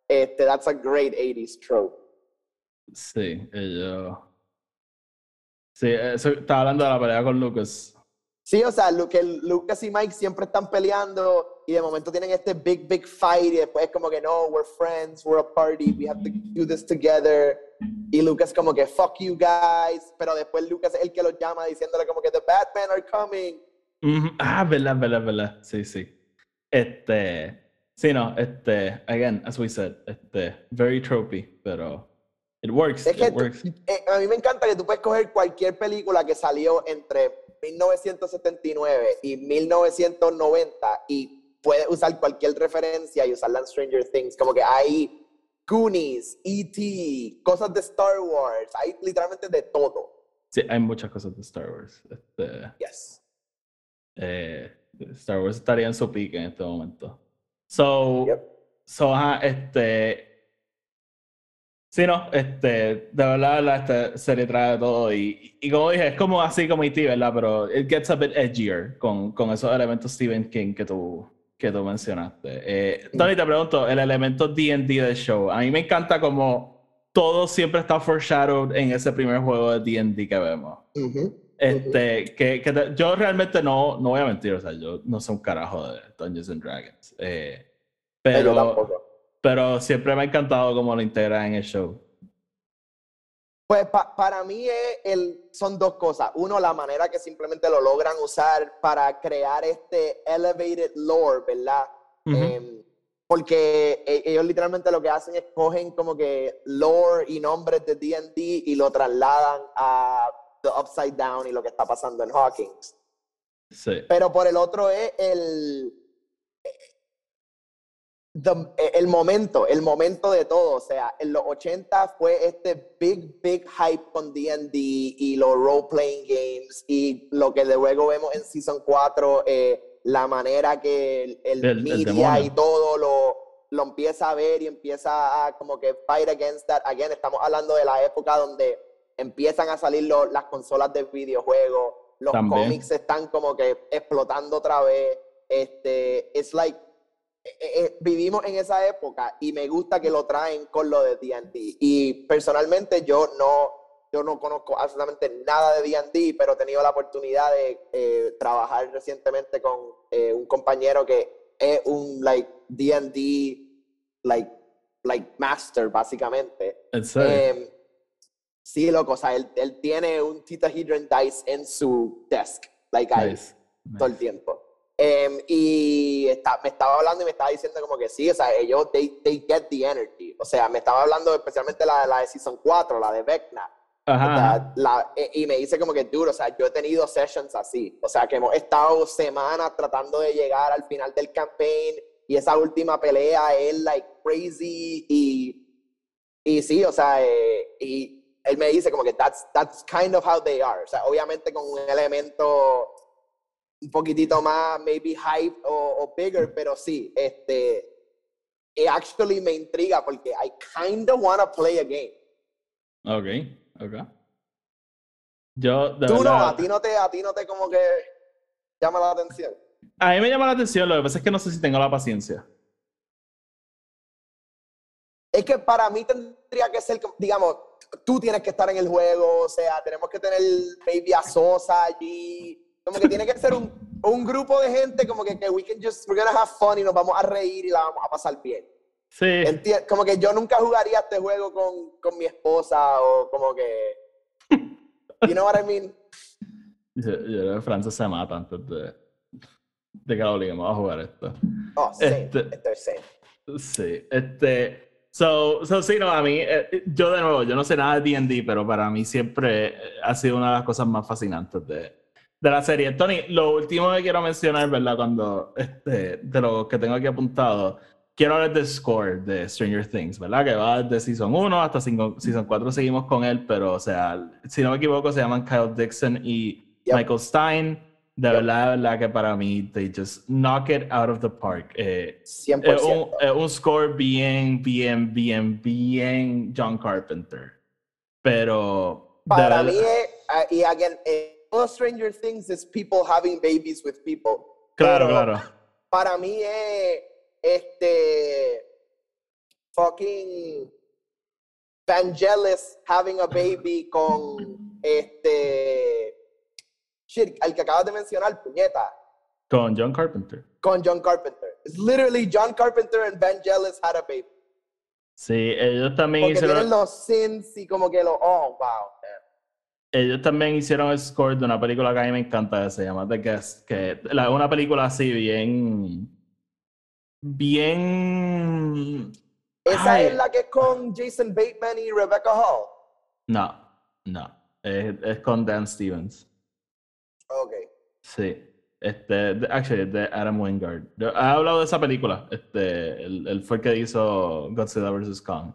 Este, that's a great 80s trope. Sí, yo Sí, eso, estaba hablando de la pelea con Lucas. Sí, o sea, que Lucas y Mike siempre están peleando y de momento tienen este big, big fight y después es como que no, we're friends, we're a party, we have to do this together. Y Lucas como que fuck you guys, pero después Lucas es el que los llama diciéndole como que the Batman are coming. Ah, verdad, verdad, verdad. Sí, sí. Este, sí, no, este, again, as we said, este, very tropey, pero It works. Eh, a mí me encanta que tú puedes coger cualquier película que salió entre 1979 y 1990 y puedes usar cualquier referencia y usarla en Stranger Things. Como que hay Goonies, E.T., cosas de Star Wars, hay literalmente de todo. Sí, hay muchas cosas de Star Wars. Este, yes. Eh, Star Wars estaría en su pique en este momento. So, so este, Sí, no, este, de verdad esta serie trae todo y, y, como dije, es como así como IT, ¿verdad? Pero it gets a bit edgier con, con esos elementos Stephen King que tú, que tú mencionaste. Eh, Tony, te pregunto, el elemento D&D del show, a mí me encanta como todo siempre está foreshadowed en ese primer juego de D&D que vemos. Este, que, que yo realmente no, no voy a mentir, o sea, yo no soy un carajo de Dungeons and Dragons. Eh, pero pero siempre me ha encantado cómo lo integra en el show. Pues para mí el, son dos cosas. Uno, la manera que simplemente lo logran usar para crear este elevated lore, ¿verdad? Em, porque e, ellos literalmente lo que hacen es cogen como que lore y nombres de D&D y lo trasladan a The Upside Down y lo que está pasando en Hawkins. Sí. Pero por el otro es el eh, el momento, el momento de todo. O sea, en los 80 fue este big, big hype con DD y los role-playing games y lo que luego vemos en Season 4, eh, la manera que el, media y todo lo, lo empieza a ver y empieza a como que fight against that. Again, estamos hablando de la época donde empiezan a salir las consolas de videojuegos, los cómics están como que explotando otra vez. Este, it's like eh, eh, vivimos en esa época y me gusta que lo traen con lo de D&D. Y personalmente yo no, yo no conozco absolutamente nada de D&D, pero he tenido la oportunidad de eh, trabajar recientemente con un compañero que es un like D&D like like master básicamente. ¿En em, sí, loco, o sea, él, él tiene un Hedron Dice en su desk, like todo el tiempo. Em, y está, me estaba hablando y me estaba diciendo como que sí, o sea, ellos, they, they get the energy. O sea, me estaba hablando especialmente la, la de Season 4, la de Vecna. La, e, y me dice como que duro, o sea, yo he tenido sessions así. O sea, que hemos estado semanas tratando de llegar al final del campaign y esa última pelea es like crazy y, y sí, o sea, eh, y él me dice como que that's, that's kind of how they are. O sea, obviamente con un elemento un poquitito más, maybe hype o, bigger, pero sí, este, it actually me intriga porque I kind of want to play a game. Ok, ok. Yo, Tú no, a ti no te, a ti no te como que... llama la atención? A mí me llama la atención, lo que pasa es que no sé si tengo la paciencia. Es que para mí tendría que ser, digamos, tú tienes que estar en el juego, o sea, tenemos que tener Baby a Sosa allí, como que tiene que ser un, un grupo de gente como que, que we can just, we're gonna have fun y nos vamos a reír y la vamos a pasar bien. Sí. Enti- como que yo nunca jugaría este juego con, con mi esposa o como que, you know what I mean? Yo, yo creo que Francia se mata antes de, de que la obliguemos a jugar esto. Oh, same, Este- esto es same. Sí, este. So, so sí, no, a mí, eh, yo de nuevo, yo no sé nada de DD, pero para mí siempre ha sido una de las cosas más fascinantes de, de la serie. Tony, lo último que quiero mencionar, ¿verdad? Cuando, este, de lo que tengo aquí apuntado, quiero hablar del score de Stranger Things, ¿verdad? Que va desde Season 1 hasta cinco- Season 4 seguimos con él, pero, o sea, si no me equivoco, se llaman Kyle Dixon y Yep. Michael Stein. De Yep. verdad, de verdad que para mí, they just knock it out of the park. Eh, 100%. es un, es un score bien, bien, bien, bien John Carpenter. Pero. Para verdad- mí, ah, y again, eh, todo Stranger Things is people having babies with people. Claro, pero claro. Para mí es, este, fucking Vangelis having a baby con, este, shit, el que acabas de mencionar, puñeta, Con John Carpenter. con John Carpenter. It's literally John Carpenter and Vangelis had a baby. Sí, ellos también Porque tienen hicieron. los sins y como que los, oh, wow. Ellos también hicieron el score de una película que a mí me encanta, que se llama The Guest. Que la, una película así, bien. Bien. Esa Ay, es la que es con Jason Bateman y Rebecca Hall. No, no. Es, es con Dan Stevens. Ok. Sí. Este, de- actually, de Adam Wingard. Yo- he hablado de esa película. Este, él, fue el que hizo Godzilla vs. Kong.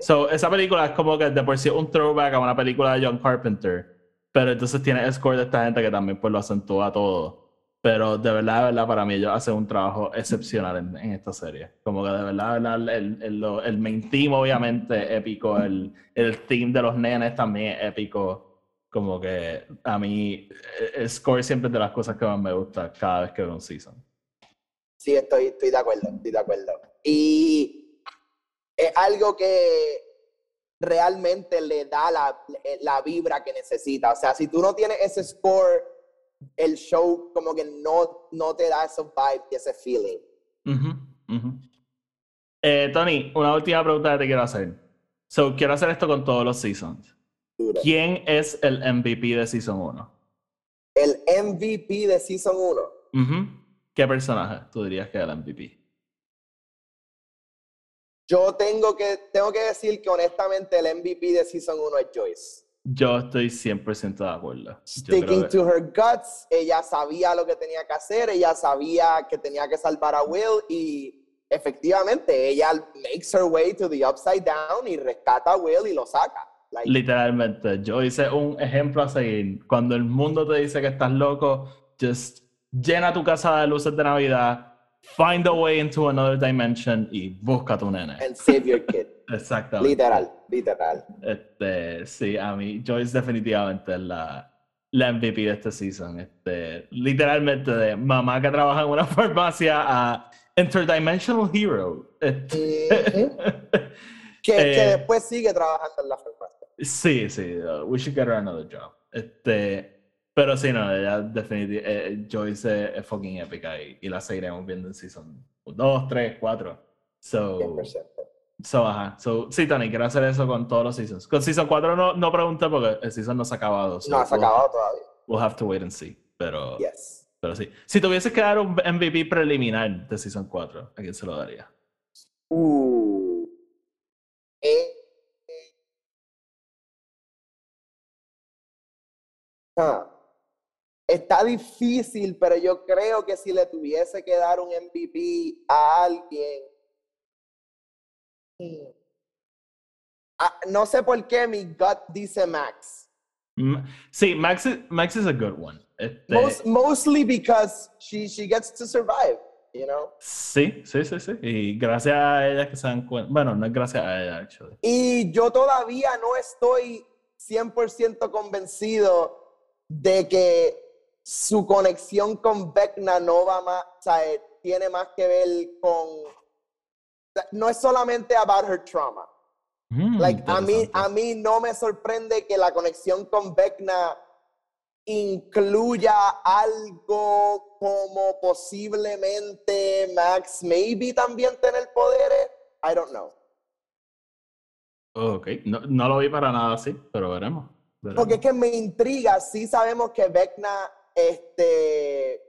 So, esa película es como que de por sí un throwback a una película de John Carpenter. Pero entonces tiene el score de esta gente que también pues lo acentúa todo. Pero de verdad, de verdad, para mí ellos hacen un trabajo excepcional en, en esta serie. Como que de verdad, de verdad, el, el, el main theme obviamente épico, el, el theme de los nenes también es épico. Como que a mí eh, el score siempre es de las cosas que más me gusta cada vez que veo un season. Sí, estoy, estoy de acuerdo, estoy de acuerdo. Y es algo que realmente le da la, la vibra que necesita. O sea, si tú no tienes ese score, el show como que no, no te da esos vibes y ese feeling. Eh, Tony, una última pregunta que te quiero hacer. So, quiero hacer esto con todos los seasons. Duro. ¿Quién es el MVP de Season 1? El MVP de Season 1. Ujú. ¿Qué personaje tú dirías que es el MVP? Yo tengo que, tengo que decir que honestamente el MVP de Season 1 es Joyce. Yo estoy 100% de acuerdo. Sticking to her guts, ella sabía lo que tenía que hacer, ella sabía que tenía que salvar a Will y efectivamente ella makes her way to the upside down y rescata a Will y lo saca. Like, Literalmente, yo hice un ejemplo a seguir. Cuando el mundo te dice que estás loco, just llena tu casa de luces de Navidad, find a way into another dimension y busca a tu nene. and save your kid. Exactamente. literal, literal. Este, sí, a mí, Joyce definitivamente la, la MVP de este season. Este, literalmente de mamá que trabaja en una farmacia a Interdimensional Hero. Este, Ujú. Que, que Eh, después sigue trabajando en la farmacia. sí, sí, uh, we should get her another job. Este, pero sí, no, ella definitivamente, Joyce es, es fucking épica y, y la seguiremos viendo en season 2, 3, 4. So, 100%. So, ajá. So, sí, Tony, quiero hacer eso con todos los seasons. Con Season 4 no, no pregunté porque el season no se ha acabado. so No se ha we'll- acabado todavía. We'll have to wait and see. Pero, Yes. pero sí. Si tuvieses que dar un MVP preliminar de Season 4, ¿a quién se lo daría? Uh. Eh, ah. Está difícil, pero yo creo que si le tuviese que dar un MVP a alguien. Ah, no sé por qué mi gut dice Max. Mm, Sí, Max Max is a good one. Este, Most, mostly because she, she gets to survive, you know? Sí, sí, sí, sí. Y gracias a ella que se dan cuenta. Bueno, no es gracias a ella, actually. Y yo todavía no estoy 100% convencido de que su conexión con Vecna no va más, o sea, eh, tiene más que ver con, no es solamente about her trauma. Mm, Like, a mí, a mí no me sorprende que la conexión con Vecna incluya algo como posiblemente Max maybe también tener poderes. I don't know. Ok, no, no lo vi para nada así, pero veremos. veremos. Porque es que me intriga, sí sabemos que Vecna, este,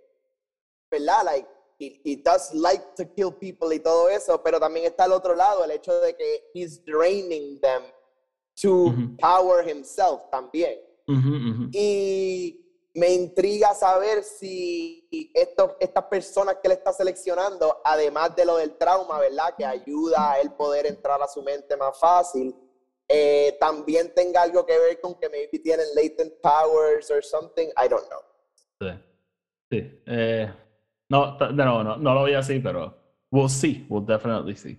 ¿verdad? Like, he, he does like to kill people y todo eso, pero también está el otro lado, el hecho de que he's draining them to Ujú. power himself también. Ujú, ujú. Y me intriga saber si estos, estas personas que él está seleccionando, además de lo del trauma, ¿verdad? Que ayuda a él poder entrar a su mente más fácil, eh, también tenga algo que ver con que maybe tienen latent powers or something. I don't know. Sí. Sí. Eh, no, t- de nuevo, no, no lo vi así, pero we'll see. We'll definitely see.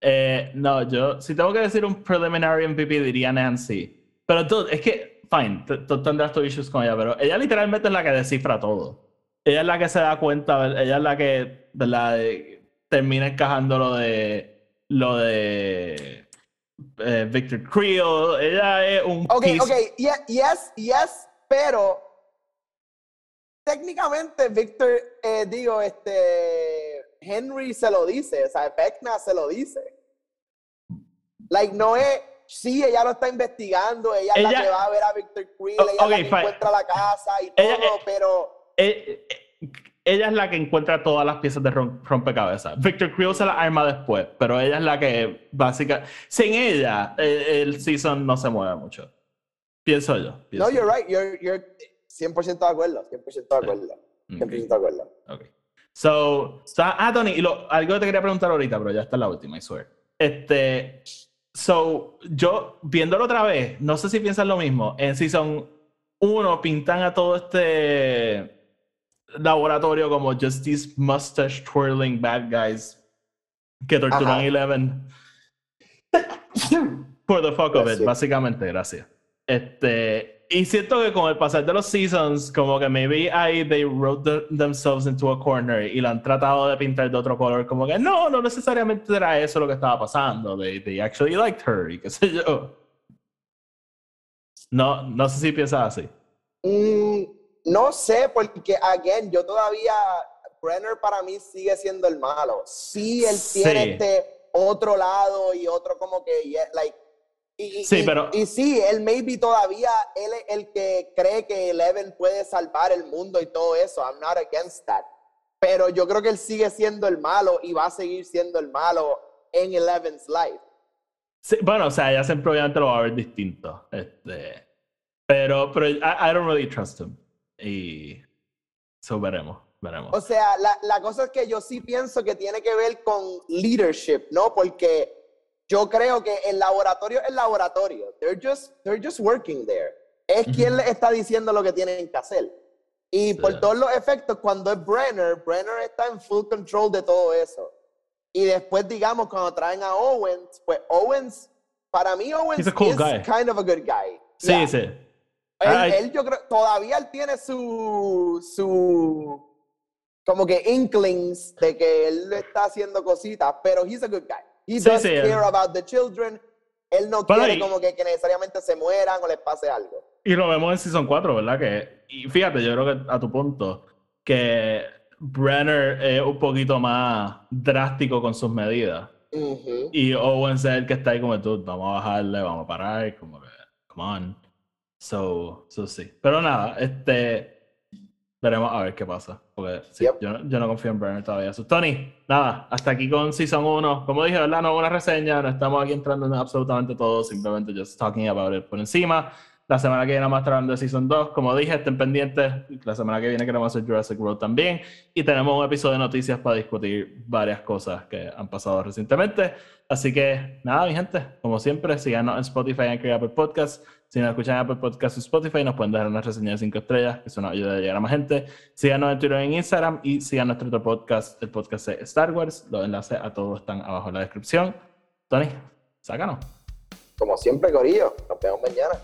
Eh, no, yo, si tengo que decir un preliminary MVP, diría Nancy. Pero tú, es que, fine, tú tendrás tus issues con ella, pero ella literalmente es la que descifra todo. Ella es la que se da cuenta, ella es la que, ¿verdad? Termina encajando lo de, lo de eh, Victor Creel. Ella es un Ok, piece- ok, ye- yes, yes, pero técnicamente Victor, eh, digo, este, Henry se lo dice, o sea, Vecna se lo dice. Like, no es, sí, ella lo está investigando, ella, es la que va a ver a Victor Creel, ella es la que encuentra la casa y todo, eh, pero... Eh, eh, ella es la que encuentra todas las piezas de rom- rompecabezas. Victor Creel se las arma después, pero ella es la que básicamente... Sin ella, eh, el season no se mueve mucho. Pienso yo. No, you're yo. right, you're, you're 100% de acuerdo, 100% de acuerdo, 100% de acuerdo. Ok. So, so- ah, Tony, y lo, algo que te quería preguntar ahorita, pero ya está la última, I swear. Este, so, yo viéndolo otra vez, no sé si piensan lo mismo. En Season 1 pintan a todo este laboratorio como just these mustache twirling bad guys que torturan Ajá. Eleven. For the fuck of it, básicamente, gracias. Este, y siento que con el pasar de los seasons, como que maybe ahí they wrote the- themselves into a corner y lo han tratado de pintar de otro color, como que no, no necesariamente era eso lo que estaba pasando. They, they actually liked her y qué sé yo. No, no sé si piensas así. Mm, no sé, porque, again, yo todavía, Brenner para mí sigue siendo el malo. Sí, él Sí. tiene este otro lado y otro como que, yeah, like, y, Sí, y- pero- y sí, él maybe todavía, él es el que cree que Eleven puede salvar el mundo y todo eso. I'm not against that. Pero yo creo que él sigue siendo el malo y va a seguir siendo el malo en Eleven's life. Sí, bueno, o sea, ella siempre obviamente lo va a ver distinto. Este, pero, pero I, I don't really trust him. Y eso veremos, veremos. O sea, la, la cosa es que yo sí pienso que tiene que ver con leadership, ¿no? Porque yo creo que el laboratorio es el laboratorio. They're just, they're just working there. Es quien les está diciendo lo que tienen que hacer. Y por todos los efectos, cuando es Brenner, Brenner está en full control de todo eso. Y después, digamos, cuando traen a Owens, pues Owens, para mí Owens He's a cool kind of a good guy. sí, Yeah. sí. Él, Ay. él, yo creo, todavía él tiene su, su, como que inklings de que él está haciendo cositas, pero he's a good guy. He Sí, does sí, care about the children. Él no Pero quiere y- como que, que necesariamente se mueran o les pase algo. Y lo vemos en Season 4, ¿verdad? Que, y fíjate, yo creo que a tu punto, que Brenner es un poquito más drástico con sus medidas. Ujú. Y Owens es el que está ahí como tú, vamos a bajarle, vamos a parar, como que, come on. So, so sí. Pero nada, este, veremos a ver qué pasa. Porque sí, Yep. yo, no- yo no confío en Brenner todavía. So, Tony, nada, hasta aquí con Season 1. Como dije, ¿verdad? No una reseña, no estamos aquí entrando en absolutamente todo, simplemente just talking about it por encima. La semana que viene vamos a estar hablando de Season 2. Como dije, estén pendientes. La semana que viene queremos hacer Jurassic World también. Y tenemos un episodio de noticias para discutir varias cosas que han pasado recientemente. Así que, nada, mi gente, como siempre, síganos en Spotify, en Apple Podcast. Si nos escuchan en Apple Podcast o Spotify, nos pueden dejar una reseña de 5 estrellas, que eso nos ayuda a llegar a más gente. Síganos en Twitter y en Instagram y sigan nuestro otro podcast, el podcast de Star Wars. Los enlaces a todos están abajo en la descripción. Tony, sácanos. Como siempre, Corillo. Nos vemos mañana.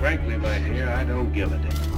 Frankly, my dear, I don't give a damn.